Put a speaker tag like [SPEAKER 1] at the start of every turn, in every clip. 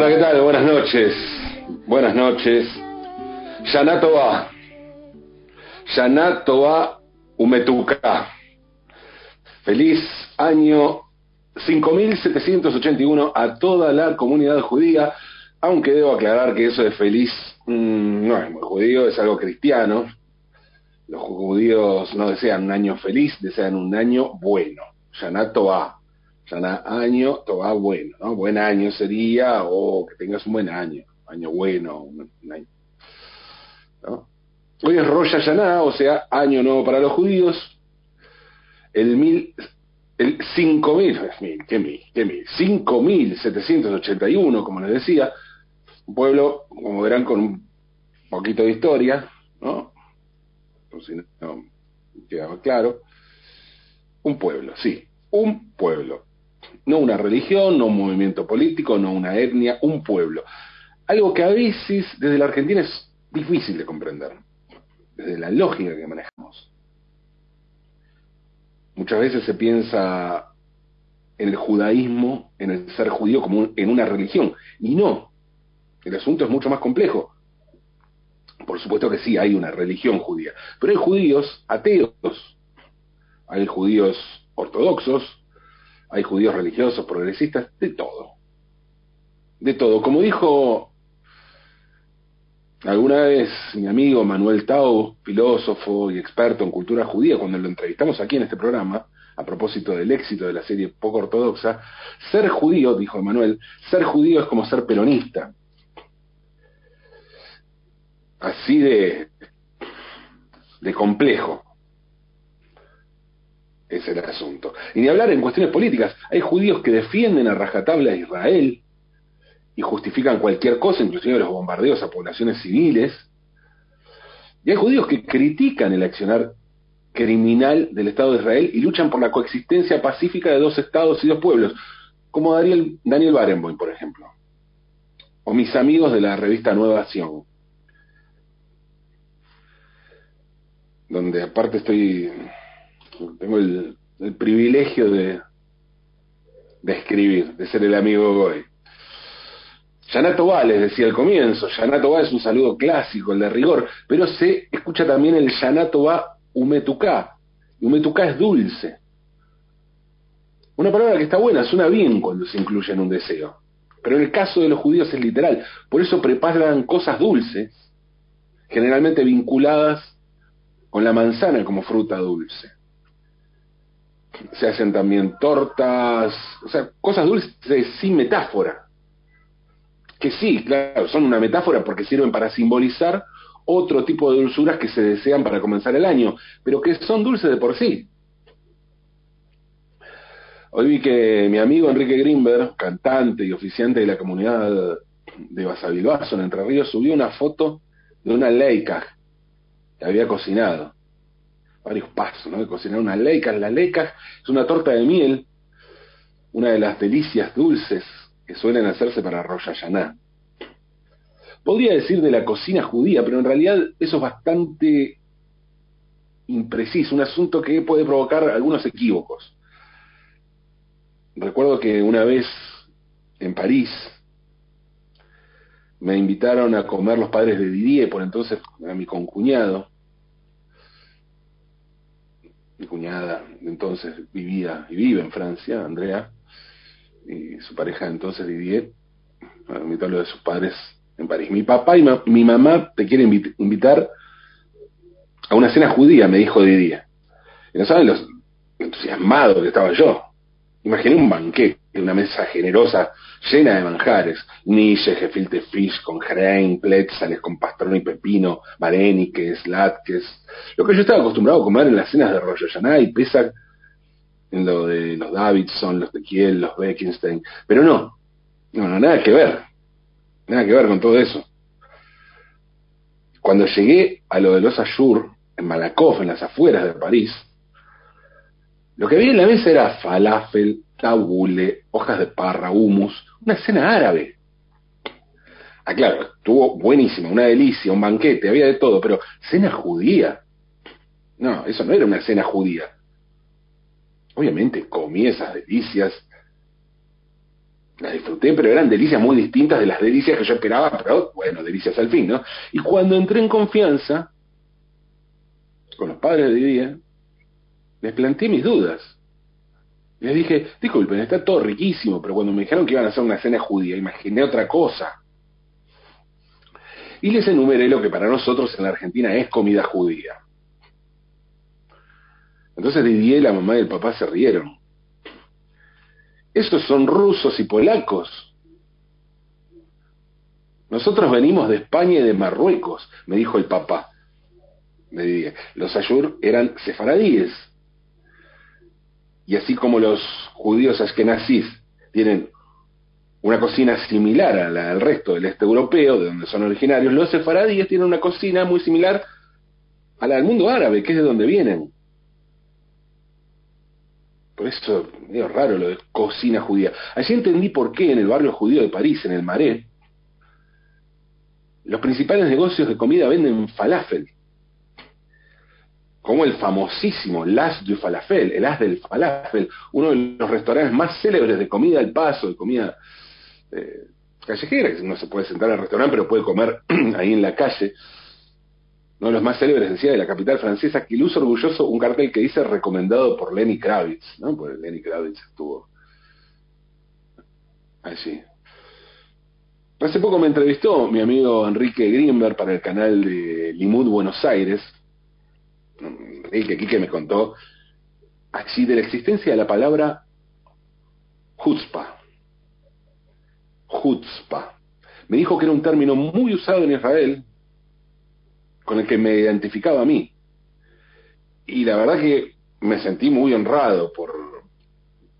[SPEAKER 1] Hola, ¿qué tal? Buenas noches. Buenas noches. Yanatova. Yanatova Umetuka. Feliz año 5781 a toda la comunidad judía, aunque debo aclarar que eso de feliz mm, no es muy judío, es algo cristiano. Los judíos no desean un año feliz, desean un año bueno. Yanatova año, todo bueno, ¿no? Buen año sería, o que tengas un buen año, año bueno, un, año. ¿no? Hoy es Rosh Hashanah, o sea, año nuevo para los judíos. El mil, el cinco mil, qué mil, qué mil, cinco mil setecientos ochenta y uno, como les decía, un pueblo, como verán, con un poquito de historia, ¿no? Por si no quedaba claro. Un pueblo, sí, un pueblo no una religión, no un movimiento político, no una etnia, un pueblo. Algo que a veces desde la Argentina es difícil de comprender, desde la lógica que manejamos. Muchas veces se piensa en el judaísmo, en el ser judío como en una religión, y no. El asunto es mucho más complejo. Por supuesto que sí, hay una religión judía, pero hay judíos ateos, hay judíos ortodoxos, hay judíos religiosos, progresistas, de todo. De todo. Como dijo alguna vez mi amigo Manuel Tau, filósofo y experto en cultura judía, cuando lo entrevistamos aquí en este programa, a propósito del éxito de la serie poco ortodoxa, ser judío, dijo Manuel, ser judío es como ser peronista. Así de, de complejo es el asunto. Y ni hablar en cuestiones políticas. Hay judíos que defienden a rajatabla a Israel y justifican cualquier cosa, inclusive los bombardeos a poblaciones civiles. Y hay judíos que critican el accionar criminal del Estado de Israel y luchan por la coexistencia pacífica de dos estados y dos pueblos, como Daniel, Daniel Barenboim, por ejemplo, o mis amigos de la revista Nueva Acción, donde aparte estoy tengo el, privilegio de, escribir, de ser el amigo Goy. Yanato les decía al comienzo, Yanato es un saludo clásico, el de rigor, pero se escucha también el Yanato Va Umetuká. Umetuká es dulce. Una palabra que está buena, suena bien cuando se incluye en un deseo. Pero en el caso de los judíos es literal. Por eso preparan cosas dulces, generalmente vinculadas con la manzana como fruta dulce se hacen también tortas, o sea, cosas dulces sin metáfora. Que sí, claro, son una metáfora porque sirven para simbolizar otro tipo de dulzuras que se desean para comenzar el año, pero que son dulces de por sí. Hoy vi que mi amigo Enrique Greenberg, cantante y oficiante de la comunidad de Basavilbaso en Entre Ríos, subió una foto de una leica que había cocinado varios pasos, ¿no? De cocinar una leica. La leica es una torta de miel, una de las delicias dulces que suelen hacerse para Rosh. Podría decir de la cocina judía, pero en realidad eso es bastante impreciso, un asunto que puede provocar algunos equívocos. Recuerdo que una vez en París me invitaron a comer los padres de Didier, por entonces a mi concuñado, mi cuñada entonces vivía y vive en Francia, Andrea, y su pareja entonces Didier, a invitarlo de sus padres en París. Mi papá y mi mamá te quieren invitar a una cena judía, me dijo Didier. Y no saben los entusiasmados que estaba yo. Imaginé un banquete, una mesa generosa, llena de manjares, niche, gefilte fish con grain, pletzales con pastrón y pepino, vareniques, latques, lo que yo estaba acostumbrado a comer en las cenas de Rosh Hashanah y Pesach, en lo de los Davidson, los de Kiel, los Beckenstein, pero no, no, no, nada que ver, nada que ver con todo eso. Cuando llegué a lo de los Ashur, en Malakoff, en las afueras de París, lo que había en la mesa era falafel, tabule, hojas de parra, humus, una cena árabe. Ah, claro, estuvo buenísima, una delicia, un banquete, había de todo, pero cena judía. No, eso no era una cena judía. Obviamente comí esas delicias las disfruté, pero eran delicias muy distintas de las delicias que yo esperaba, pero bueno, delicias al fin, ¿no? Y cuando entré en confianza con los padres de día, les planteé mis dudas. Les dije, disculpen, está todo riquísimo, pero cuando me dijeron que iban a hacer una cena judía, imaginé otra cosa. Y les enumeré lo que para nosotros en la Argentina es comida judía. Entonces Didier, la mamá y el papá se rieron. Esos son rusos y polacos. Nosotros venimos de España y de Marruecos, me dijo el papá. Me dije, los ayur eran sefaradíes. Y así como los judíos ashkenazís tienen una cocina similar a la del resto del este europeo, de donde son originarios, los sefaradíes tienen una cocina muy similar a la del mundo árabe, que es de donde vienen. Por eso, medio raro lo de cocina judía. Allí entendí por qué en el barrio judío de París, en el Marais, los principales negocios de comida venden falafel. Como el famosísimo Las du Falafel, el As del Falafel, uno de los restaurantes más célebres de comida al paso, de comida eh, callejera, que no se puede sentar en el restaurante, pero puede comer ahí en la calle uno de los más célebres, decía, de la capital francesa, que luce orgulloso un cartel que dice recomendado por Lenny Kravitz, ¿no? Porque Lenny Kravitz estuvo allí. Hace poco me entrevistó mi amigo Enrique Greenberg para el canal de Limud Buenos Aires. Aquí que me contó así de la existencia de la palabra chutzpah. Chutzpah. Me dijo que era un término muy usado en Israel con el que me identificaba a mí. Y la verdad que me sentí muy honrado por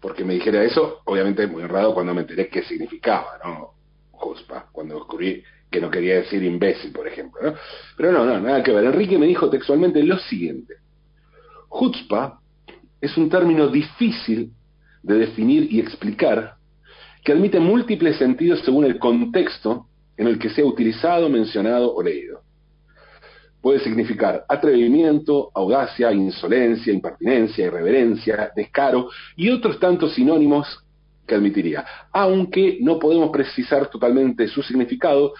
[SPEAKER 1] porque me dijera eso, obviamente muy honrado cuando me enteré qué significaba, ¿no? Jospa, cuando descubrí que no quería decir imbécil, por ejemplo, ¿no? Pero no, no, nada que ver. Enrique me dijo textualmente lo siguiente. Chutzpah es un término difícil de definir y explicar que admite múltiples sentidos según el contexto en el que sea utilizado, mencionado o leído puede significar atrevimiento, audacia, insolencia, impertinencia, irreverencia, descaro y otros tantos sinónimos que admitiría. Aunque no podemos precisar totalmente su significado,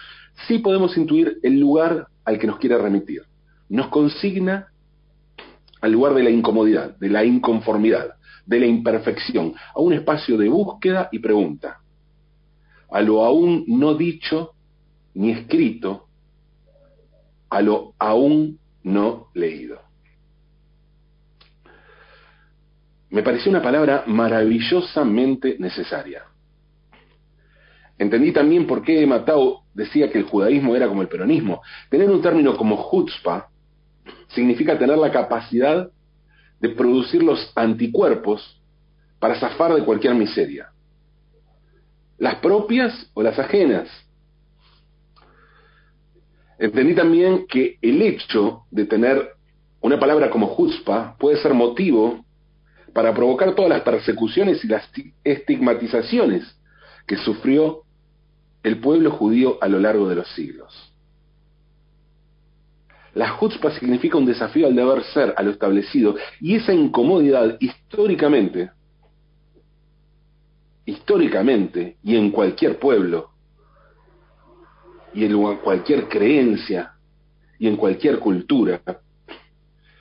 [SPEAKER 1] sí podemos intuir el lugar al que nos quiere remitir. Nos consigna al lugar de la incomodidad, de la inconformidad, de la imperfección, a un espacio de búsqueda y pregunta, a lo aún no dicho ni escrito a lo aún no leído. Me pareció una palabra maravillosamente necesaria. Entendí también por qué Matau decía que el judaísmo era como el peronismo. Tener un término como chutzpah significa tener la capacidad de producir los anticuerpos para zafar de cualquier miseria. Las propias o las ajenas, Entendí también que el hecho de tener una palabra como juzpa puede ser motivo para provocar todas las persecuciones y las estigmatizaciones que sufrió el pueblo judío a lo largo de los siglos. La juzpa significa un desafío al deber ser, a lo establecido, y esa incomodidad históricamente, históricamente y en cualquier pueblo, y en cualquier creencia y en cualquier cultura,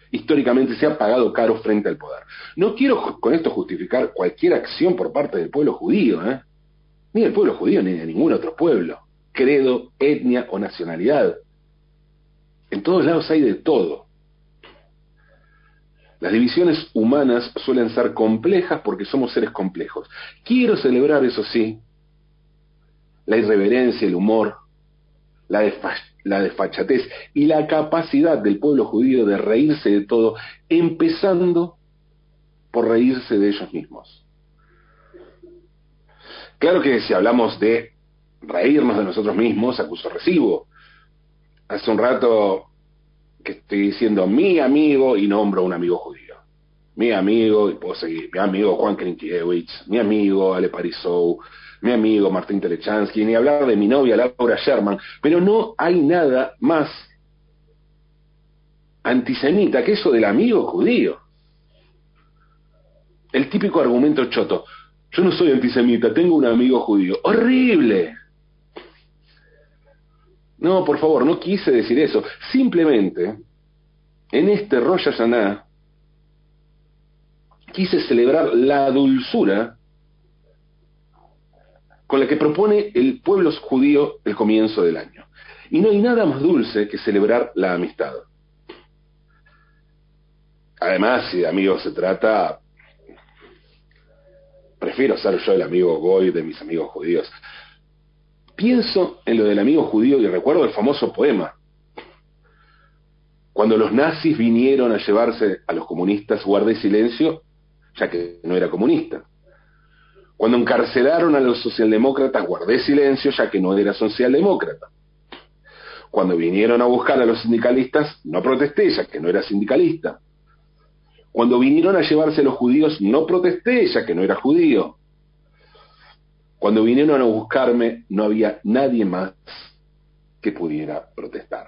[SPEAKER 1] históricamente se ha pagado caro frente al poder. No quiero con esto justificar cualquier acción por parte del pueblo judío, ¿eh? Ni del pueblo judío ni de ningún otro pueblo, credo, etnia o nacionalidad. En todos lados hay de todo. Las divisiones humanas suelen ser complejas porque somos seres complejos. Quiero celebrar, eso sí, la irreverencia, el humor, la, desfachatez y la capacidad del pueblo judío de reírse de todo, empezando por reírse de ellos mismos. Claro que si hablamos de reírnos de nosotros mismos, acuso recibo. Hace un rato que estoy diciendo mi amigo y nombro a un amigo judío. Mi amigo, y puedo seguir, mi amigo Juan Krinkiewicz, mi amigo Ale Parisou, mi amigo Martín Telechansky, ni hablar de mi novia Laura Sherman, pero no hay nada más antisemita que eso del amigo judío. El típico argumento choto, yo no soy antisemita, tengo un amigo judío. ¡Horrible! No, por favor, no quise decir eso. Simplemente, en este Rosh Hashanah, quise celebrar la dulzura con la que propone el pueblo judío el comienzo del año. Y no hay nada más dulce que celebrar la amistad. Además, si de amigos se trata, prefiero ser yo el amigo goy de mis amigos judíos. Pienso en lo del amigo judío y recuerdo el famoso poema. Cuando los nazis vinieron a llevarse a los comunistas, guardé silencio, ya que no era comunista. Cuando encarcelaron a los socialdemócratas, guardé silencio, ya que no era socialdemócrata. Cuando vinieron a buscar a los sindicalistas, no protesté, ya que no era sindicalista. Cuando vinieron a llevarse a los judíos, no protesté, ya que no era judío. Cuando vinieron a buscarme, no había nadie más que pudiera protestar.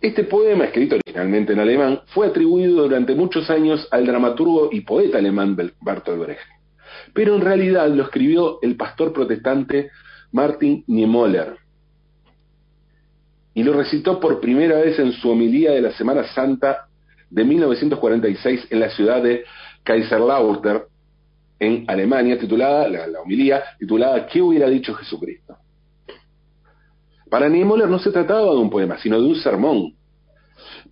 [SPEAKER 1] Este poema, escrito originalmente en alemán, fue atribuido durante muchos años al dramaturgo y poeta alemán Bertolt Brecht. Pero en realidad lo escribió el pastor protestante Martin Niemöller, y lo recitó por primera vez en su homilía de la Semana Santa de 1946 en la ciudad de Kaiserlautern, en Alemania, titulada, la, homilía titulada ¿Qué hubiera dicho Jesucristo? Para Niemöller no se trataba de un poema, sino de un sermón,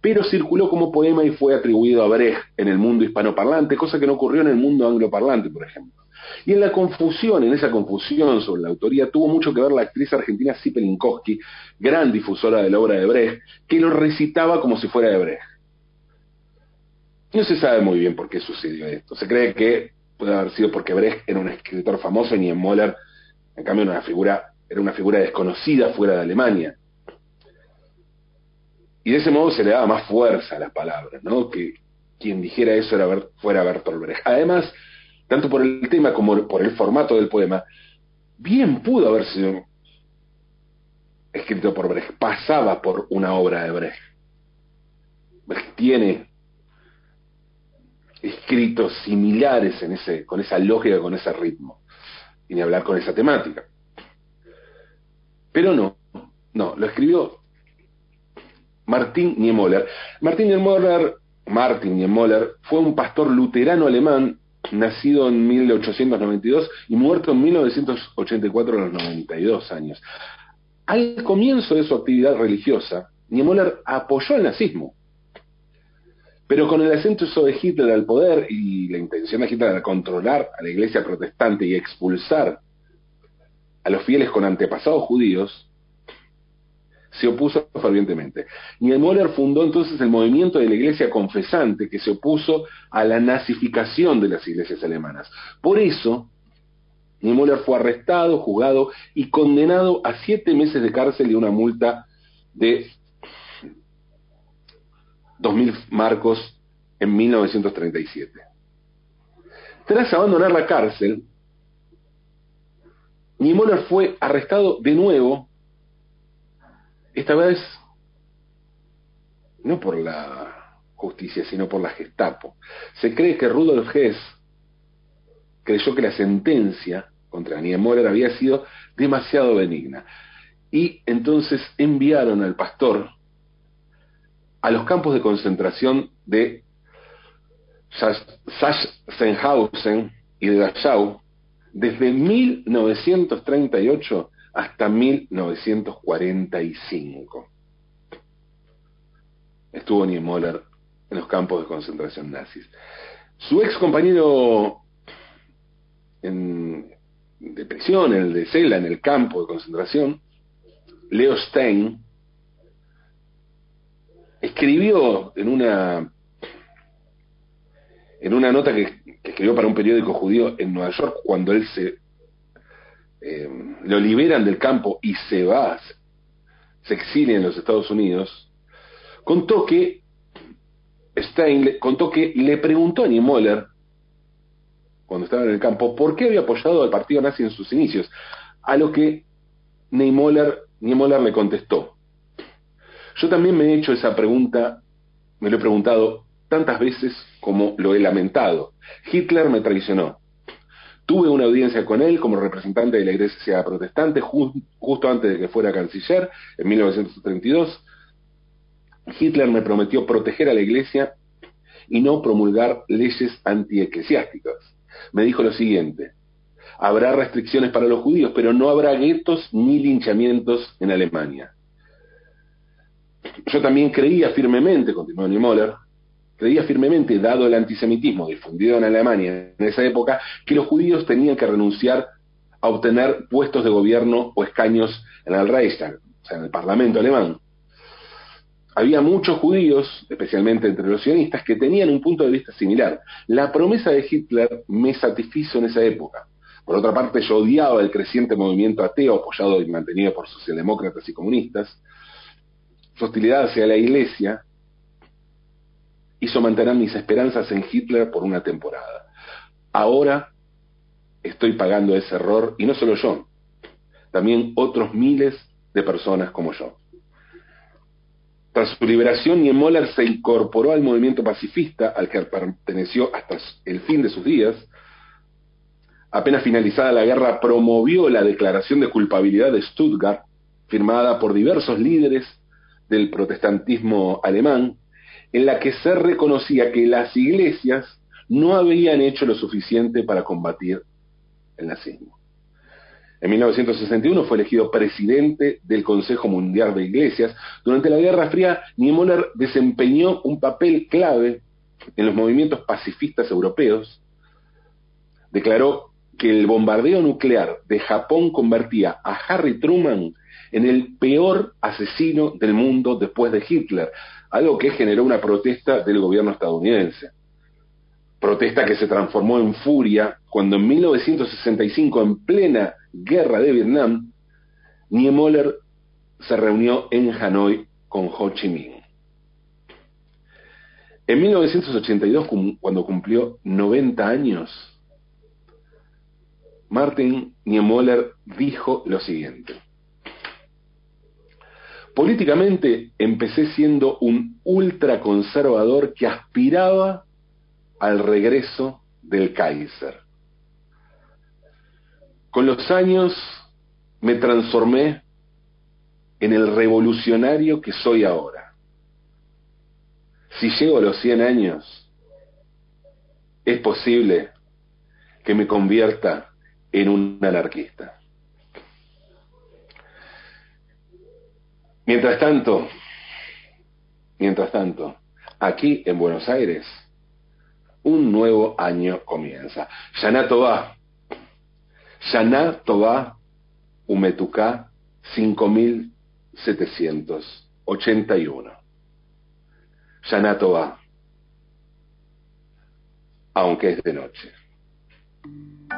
[SPEAKER 1] pero circuló como poema y fue atribuido a Brecht en el mundo hispanoparlante, cosa que no ocurrió en el mundo angloparlante, por ejemplo. Y en la confusión, en esa confusión sobre la autoría, tuvo mucho que ver la actriz argentina Sipe Linkowski, gran difusora de la obra de Brecht, que lo recitaba como si fuera de Brecht. No se sabe muy bien por qué sucedió esto. Se cree que puede haber sido porque Brecht era un escritor famoso y Niemöller, en cambio, era una figura, era una figura desconocida fuera de Alemania. Y de ese modo se le daba más fuerza a las palabras, ¿no? Que quien dijera eso era, fuera Bertolt Brecht. Además, tanto por el tema como por el formato del poema, bien pudo haber sido escrito por Brecht, pasaba por una obra de Brecht. Brecht tiene escritos similares en ese, con esa lógica, con ese ritmo, y ni hablar con esa temática. Pero no, no, lo escribió Martín Niemöller. Niemöller, Martin Niemöller fue un pastor luterano alemán nacido en 1892 y muerto en 1984 a los 92 años. Al comienzo de su actividad religiosa, Niemöller apoyó el nazismo, pero con el ascenso de Hitler al poder y la intención de Hitler de controlar a la iglesia protestante y expulsar a los fieles con antepasados judíos, se opuso fervientemente. Niemöller fundó entonces el movimiento de la iglesia confesante que se opuso a la nazificación de las iglesias alemanas. Por eso, Niemöller fue arrestado, juzgado y condenado a siete meses de cárcel y una multa de 2.000 marcos en 1937. Tras abandonar la cárcel, Niemöller fue arrestado de nuevo esta vez no por la justicia, sino por la Gestapo. Se cree que Rudolf Hess creyó que la sentencia contra Niemöller había sido demasiado benigna. Y entonces enviaron al pastor a los campos de concentración de Sachsenhausen y de Dachau desde 1938 hasta 1945. Estuvo Niemöller en los campos de concentración nazis. Su ex compañero en, de prisión, el de Cela, en el campo de concentración, Leo Stein, escribió en una en una nota que, que escribió para un periódico judío en Nueva York cuando él se eh, lo liberan del campo y se va, se exilia en los Estados Unidos, contó que Stein contó que le preguntó a Niemöller, cuando estaba en el campo, por qué había apoyado al partido nazi en sus inicios, a lo que Niemöller, Niemöller le contestó, yo también me he hecho esa pregunta, me lo he preguntado tantas veces como lo he lamentado. Hitler me traicionó. Tuve una audiencia con él como representante de la Iglesia protestante justo antes de que fuera canciller, en 1932. Hitler me prometió proteger a la Iglesia y no promulgar leyes antieclesiásticas. Me dijo lo siguiente, habrá restricciones para los judíos, pero no habrá guetos ni linchamientos en Alemania. Yo también creía firmemente, continuó Niemöller, creía firmemente, dado el antisemitismo difundido en Alemania en esa época, que los judíos tenían que renunciar a obtener puestos de gobierno o escaños en el Reichstag, o sea, en el Parlamento alemán. Había muchos judíos, especialmente entre los sionistas, que tenían un punto de vista similar. La promesa de Hitler me satisfizo en esa época. Por otra parte, yo odiaba el creciente movimiento ateo apoyado y mantenido por socialdemócratas y comunistas. Su hostilidad hacia la iglesia hizo mantener mis esperanzas en Hitler por una temporada. Ahora estoy pagando ese error, y no solo yo, también otros miles de personas como yo. Tras su liberación, Niemöller se incorporó al movimiento pacifista al que perteneció hasta el fin de sus días. Apenas finalizada la guerra, promovió la declaración de culpabilidad de Stuttgart, firmada por diversos líderes del protestantismo alemán, en la que se reconocía que las iglesias no habían hecho lo suficiente para combatir el nazismo. En 1961 fue elegido presidente del Consejo Mundial de Iglesias. Durante la Guerra Fría, Niemöller desempeñó un papel clave en los movimientos pacifistas europeos. Declaró que el bombardeo nuclear de Japón convertía a Harry Truman en el peor asesino del mundo después de Hitler, algo que generó una protesta del gobierno estadounidense. Protesta que se transformó en furia cuando en 1965, en plena guerra de Vietnam, Niemöller se reunió en Hanoi con Ho Chi Minh. En 1982, cuando cumplió 90 años, Martin Niemöller dijo lo siguiente. Políticamente empecé siendo un ultraconservador que aspiraba al regreso del Kaiser. Con los años me transformé en el revolucionario que soy ahora. Si llego a los 100 años, es posible que me convierta en un anarquista. Mientras tanto, mientras tanto, aquí en Buenos Aires, un nuevo año comienza. Yaná Tobá, Yaná Tobá, Umetucá, 5781. Yaná Tobá, aunque es de noche.